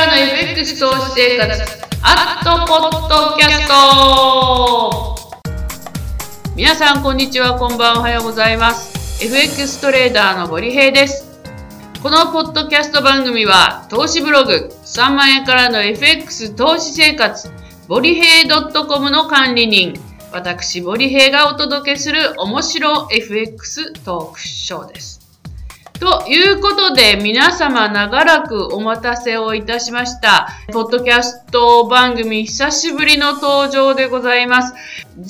からの FX 投資生活アットポッドキャスト。皆さんこんにちはこんばんおはようございます。FX トレーダーの森平です。このポッドキャスト番組は投資ブログ3万円からの FX 投資生活ボリヘイ .com の管理人。私、ボリヘイがお届けする面白 FX トークショーです。ということで、皆様長らくお待たせをいたしました。ポッドキャスト番組久しぶりの登場でございます。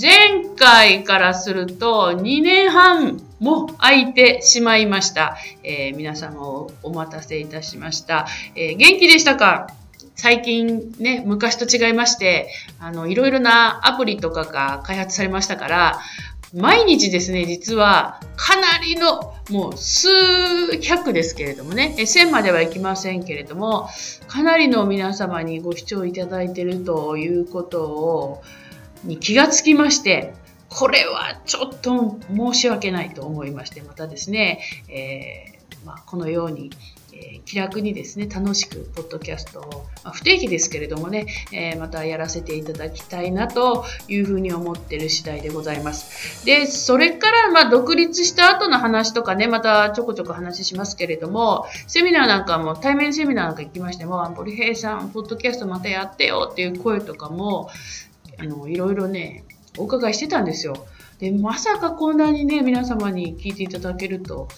前回からすると2年半も空いてしまいました。えー、皆様をお待たせいたしました。えー、元気でしたか？最近ね、昔と違いまして、あの、いろいろなアプリとかが開発されましたから、毎日ですね、実はかなりのもう数百ですけれどもね、1000まではいきませんけれども、かなりの皆様にご視聴いただいているということを、に気がつきまして、これはちょっと申し訳ないと思いまして、またですね、えー、まあ、このようにえ気楽にですね、楽しく、ポッドキャストを、まあ、不定期ですけれどもね、えー、またやらせていただきたいなというふうに思ってる次第でございます。で、それから、まあ、独立した後の話とかね、またちょこちょこ話しますけれども、セミナーなんかも、対面セミナーなんか行きましても、ポリヘイさん、ポッドキャストまたやってよっていう声とかも、あの、いろいろね、お伺いしてたんですよ。で、まさかこんなにね、皆様に聞いていただけると、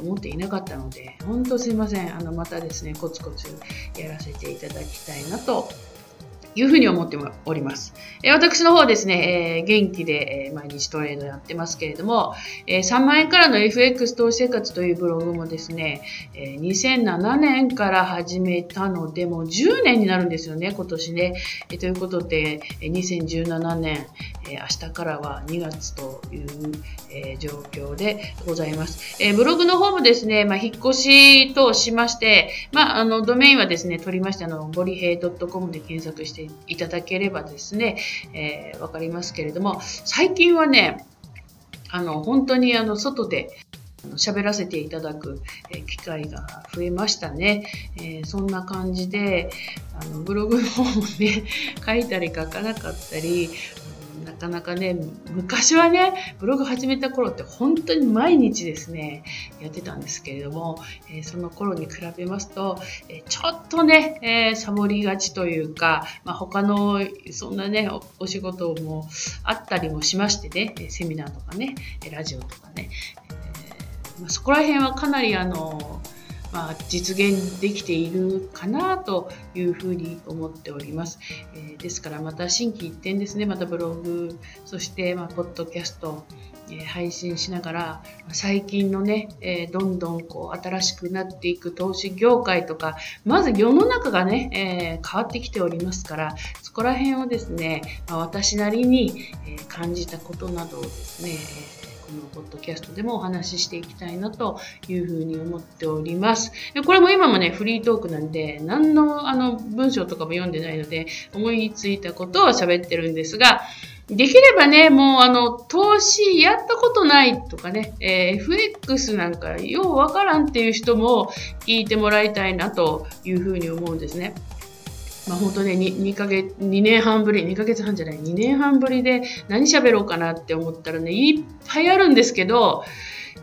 思っていなかったので、本当すいません。あの、またですね、コツコツやらせていただきたいなというふうに思っております。え私の方ですね、えー、元気で、え毎日トレードやってますけれども、え3万円からの FX 投資生活というブログもですね、え2007年から始めたので、もう10年になるんですよね、今年ね。えということで、2017年、え明日からは2月という、え状況でございます。えブログの方もですね、まあ、引っ越しとしまして、まあ、あの、ドメインはですね、取りまして、あの、ボリヘイ .com で検索していただければですね、えー、かりますけれども、最近はね、あの、本当にあの、外で、喋らせていただく機会が増えましたね。えー、そんな感じで、あのブログの方もね、書いたり書かなかったり、なかなかね、昔はね、ブログ始めた頃って本当に毎日ですね、やってたんですけれども、えー、その頃に比べますと、えー、ちょっとね、えー、サボりがちというか、まあ、他のそんなねお、お仕事もあったりもしましてね、セミナーとかね、ラジオとかね、えまあ、そこら辺はかなりあの、まあ、実現できているかなというふうに思っております。えー、ですからまた新規一点ですね、またブログ、そしてまあポッドキャスト、えー、配信しながら、最近のね、えー、どんどんこう新しくなっていく投資業界とか、まず世の中がね、え変わってきておりますから、そこら辺をですね、まあ、私なりに、え感じたことなどをですね、のポッドキャストでもお話ししていきたいなというふうに思っております。でこれも今もね、フリートークなんで、何のあの文章とかも読んでないので、思いついたことを喋ってるんですが、できればね、もうあの、投資やったことないとかね、えー、FX なんかようわからんっていう人も聞いてもらいたいなというふうに思うんですね。まあ、本当ね2、2ヶ月、2年半ぶり、2ヶ月半じゃない、2年半ぶりで何喋ろうかなって思ったらね、いっぱいあるんですけど、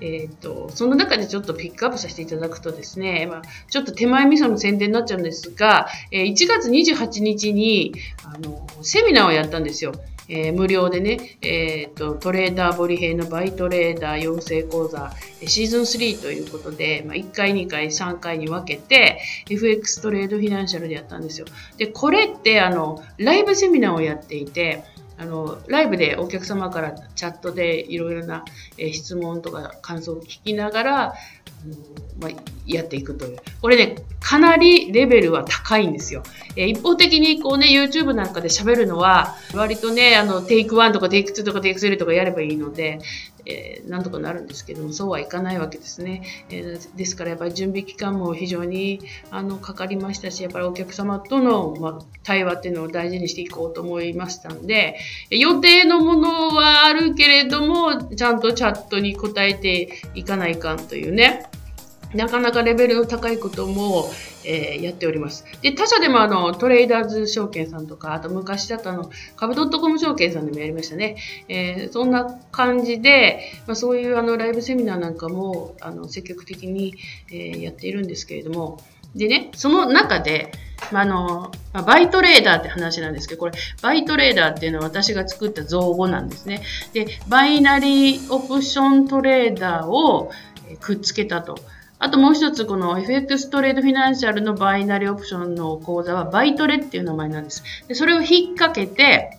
えーと、その中でちょっとピックアップさせていただくとですね、まあ、ちょっと手前味噌の宣伝になっちゃうんですが、え、1月28日にあのセミナーをやったんですよ。えー、無料でね、えーと、トレーダーボリヘイのバイトレーダー養成講座シーズン3ということで、まあ、1回、2回、3回に分けて FX トレードフィナンシャルでやったんですよ。で、これってあのライブセミナーをやっていて、あのライブでお客様からチャットでいろいろな、え質問とか感想を聞きながら、まあ、やっていくという。これね、かなりレベルは高いんですよ。えー、一方的にこうね、YouTube なんかで喋るのは、割とね、あの、テイク1とかテイク2とかテイク3とかやればいいので、えー、なんとかなるんですけども、そうはいかないわけですね。えー、ですからやっぱり準備期間も非常にあのかかりましたし、やっぱりお客様との、まあ、対話っていうのを大事にしていこうと思いましたんで、予定のものはあるけれども、ちゃんとチャットに答えていかないかんというね、なかなかレベルの高いことも、えー、やっております。で、他社でもあの、トレーダーズ証券さんとか、あと昔だとあの、株 .com 証券さんでもやりましたね。えー、そんな感じで、まあ、そういうあの、ライブセミナーなんかも、あの、積極的に、えー、やっているんですけれども、でね、その中で、まあ、の、まあ、バイトレーダーって話なんですけど、これ、バイトレーダーっていうのは私が作った造語なんですね。で、バイナリーオプショントレーダーをくっつけたと。あともう一つ、この FX トレードフィナンシャルのバイナリーオプションの講座はバイトレっていう名前なんです。でそれを引っ掛けて、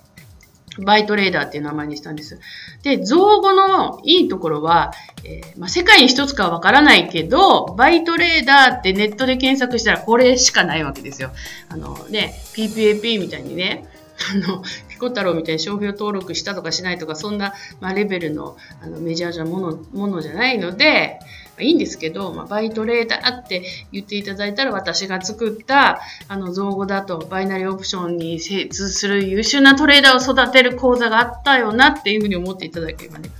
バイトレーダーっていう名前にしたんです。で、造語のいいところは、えー、まあ、世界に一つかはわからないけど、バイトレーダーってネットで検索したらこれしかないわけですよ。あのね、PPAP みたいにね、あの、ピコ太郎みたいに商標登録したとかしないとか、そんな、まあ、レベルのあのメジャーなものものじゃないので、あ、いいんですけど、まあ、バイトレーダーって言っていただいたら私が作ったあの造語だとバイナリーオプションに精通する優秀なトレーダーを育てる講座があったよなっていうふうに思っていただければね、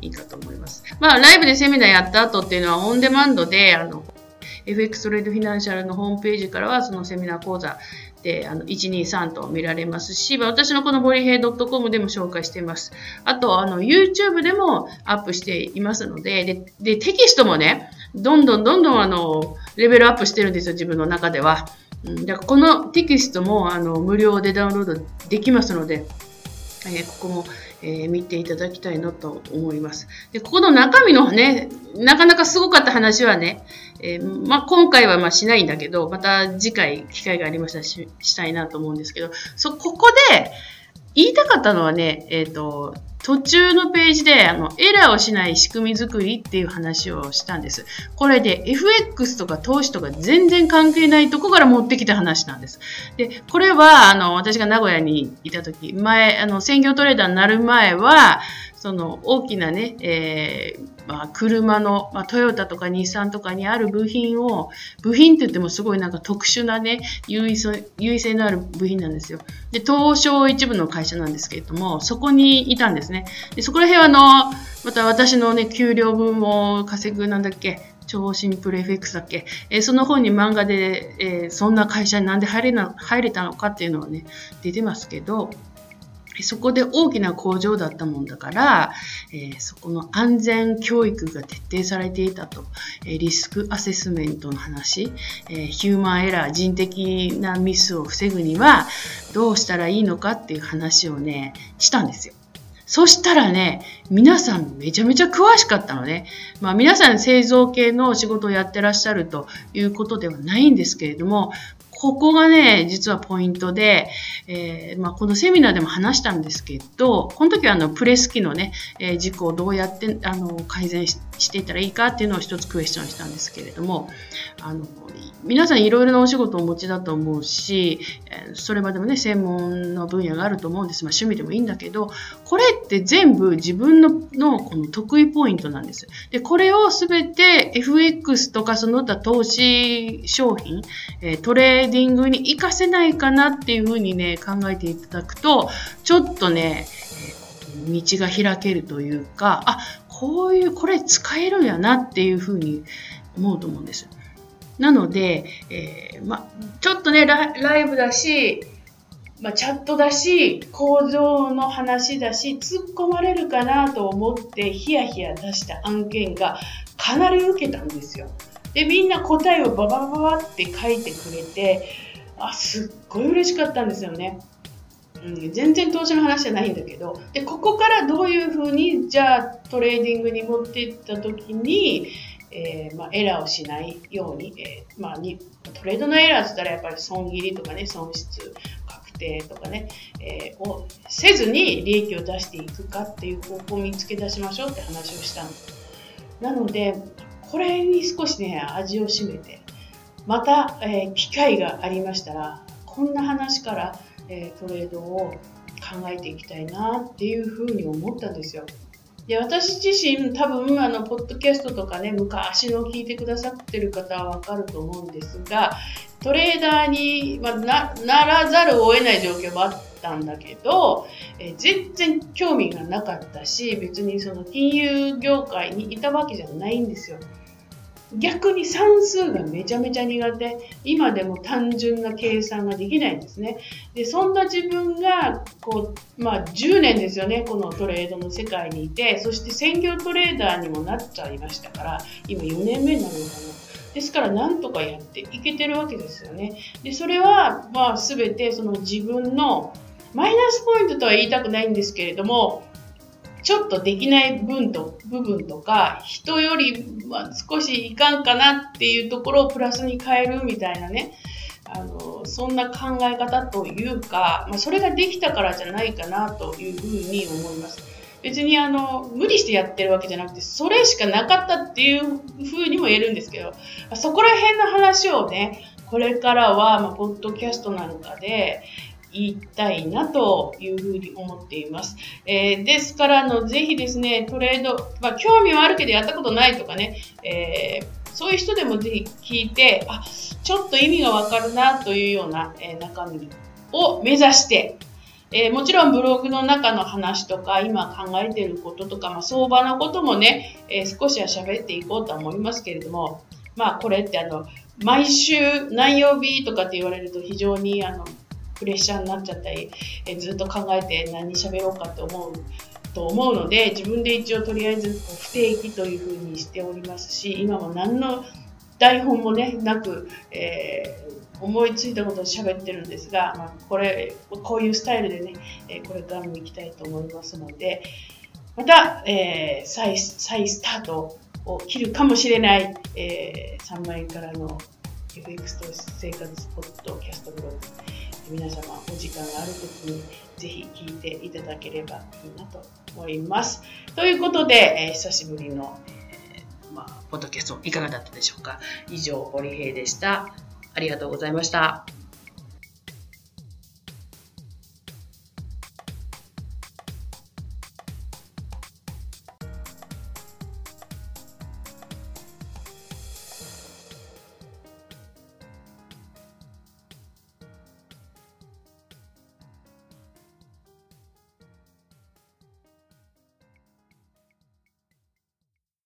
いいかと思います。まあ、ライブでセミナーやった後っていうのはオンデマンドで、あの、FX トレードフィナンシャルのホームページからはそのセミナー講座であの123と見られますし、私のこのボリヘイドットコムでも紹介しています。あと、あの YouTube でもアップしていますのでで、で、テキストもね、どんどんどんどんあのレベルアップしてるんですよ、自分の中では。うん、だからこのテキストもあの無料でダウンロードできますので、えー、ここも、えー、見ていただきたいなと思います。で、ここの中身のね、なかなかすごかった話はね、えー、まあ、今回はましないんだけど、また次回機会がありましたらししたいなと思うんですけど、そ、ここで言いたかったのはね、えっ、ー、と、途中のページであのエラーをしない仕組み作りっていう話をしたんです。これで FX とか投資とか全然関係ないとこから持ってきた話なんです。で、これはあの私が名古屋にいた時、前、あの専業トレーダーになる前は、その大きなね、えーまあ、車の、まあ、トヨタとか日産とかにある部品を、部品って言ってもすごいなんか特殊なね、優位優位性のある部品なんですよ。で、東証一部の会社なんですけれども、そこにいたんですね。でそこら辺はあの、また私のね、給料分も稼ぐなんだっけ、超シンプル FX だっけ、えー、その本に漫画で、えー、そんな会社になんで入れな入れたのかっていうのはね、出てますけど、そこで大きな工場だったもんだから、えー、そこの安全教育が徹底されていたと、えー、リスクアセスメントの話、えー、ヒューマンエラー、人的なミスを防ぐにはどうしたらいいのかっていう話をね、したんですよ。そしたらね、皆さんめちゃめちゃ詳しかったのね。まあ皆さん製造系の仕事をやってらっしゃるということではないんですけれども、ここがね、実はポイントで、えー、まあ、このセミナーでも話したんですけど、この時はあのプレス機のね、えー、事故をどうやってあの改善していったらいいかっていうのを一つクエスチョンしたんですけれども、あの皆さんいろいろなお仕事をお持ちだと思うし、それまでもね、専門の分野があると思うんです。まあ、趣味でもいいんだけど、これって全部自分ののこの得意ポイントなんです。で、これをすべて FX とかその他投資商品、えトレーディングに活かせないかなっていうふうにね、考えていただくと、ちょっとね、道が開けるというか、あ、こういう、これ使えるんやなっていうふうに思うと思うんです。なので、えー、ま、ちょっとねラ、イブだし、まチャットだし、構造の話だし、突っ込まれるかなと思ってヒヤヒヤ出した案件がかなり受けたんですよ。で、みんな答えをババババって書いてくれて、あ、すっごい嬉しかったんですよね。うん、全然投資の話じゃないんだけどでここからどういうふうにじゃあトレーディングに持っていった時にえー、まあ、エラーをしないように、えー、まあ、にトレードのエラーって言ったらやっぱり損切りとかね、損失確定とかね、えー、をせずに利益を出していくかっていう方法を見つけ出しましょうって話をしたんです。なので、これに少しね、味を占めて、また、え機会がありましたら、こんな話から、えトレードを考えていきたいなっていうふうに思ったんですよ。で私自身多分あのポッドキャストとかね昔の聞いてくださってる方はわかると思うんですがトレーダーに、まあ、なならざるを得ない状況もあったんだけど、え全然興味がなかったし別にその金融業界にいたわけじゃないんですよ。逆に算数がめちゃめちゃ苦手。今でも単純な計算ができないんですね。で、そんな自分が、こう、まあ10年ですよね、このトレードの世界にいて、そして専業トレーダーにもなっちゃいましたから、今4年目になるのかな。ですから、なんとかやっていけてるわけですよね。で、それは、まあ、すべてその自分のマイナスポイントとは言いたくないんですけれども、ちょっとできない分と部分とか、人よりは少しいかんかなっていうところをプラスに変えるみたいなね、あのそんな考え方というか、まあ、それができたからじゃないかなというふうに思います。別にあの無理してやってるわけじゃなくて、それしかなかったっていうふうにも言えるんですけど、そこら辺の話をね、これからは、まあ、ポッドキャストなんかで、言いたいなというふうに思っています。えー、ですからあの、ぜひですね、トレード、まあ、興味はあるけどやったことないとかね、えー、そういう人でもぜひ聞いて、あ、ちょっと意味がわかるなというような、えー、中身を目指して、えー、もちろんブログの中の話とか、今考えていることとか、まあ、相場のこともね、えー、少しは喋っていこうとは思いますけれども、まあ、これってあの、毎週何曜日とかって言われると非常にあのプレッシャーになっちゃったり、えずっと考えて何喋ろうかって思うと思うので自分で一応とりあえず不定期というふうにしておりますし今も何の台本もねなく、えー、思いついたことを喋ってるんですが、まあ、これこういうスタイルでね、えこれからも行きたいと思いますのでまた、えー、再再スタートを切るかもしれない、えー、3万円からの FX と生活スポッドキャストブログ。皆様お時間がある時にぜひ聞いていただければいいなと思います。ということで、えー、久しぶりの、えー、まあ、ポッドキャストいかがだったでしょうか以上、堀平でした。ありがとうございました。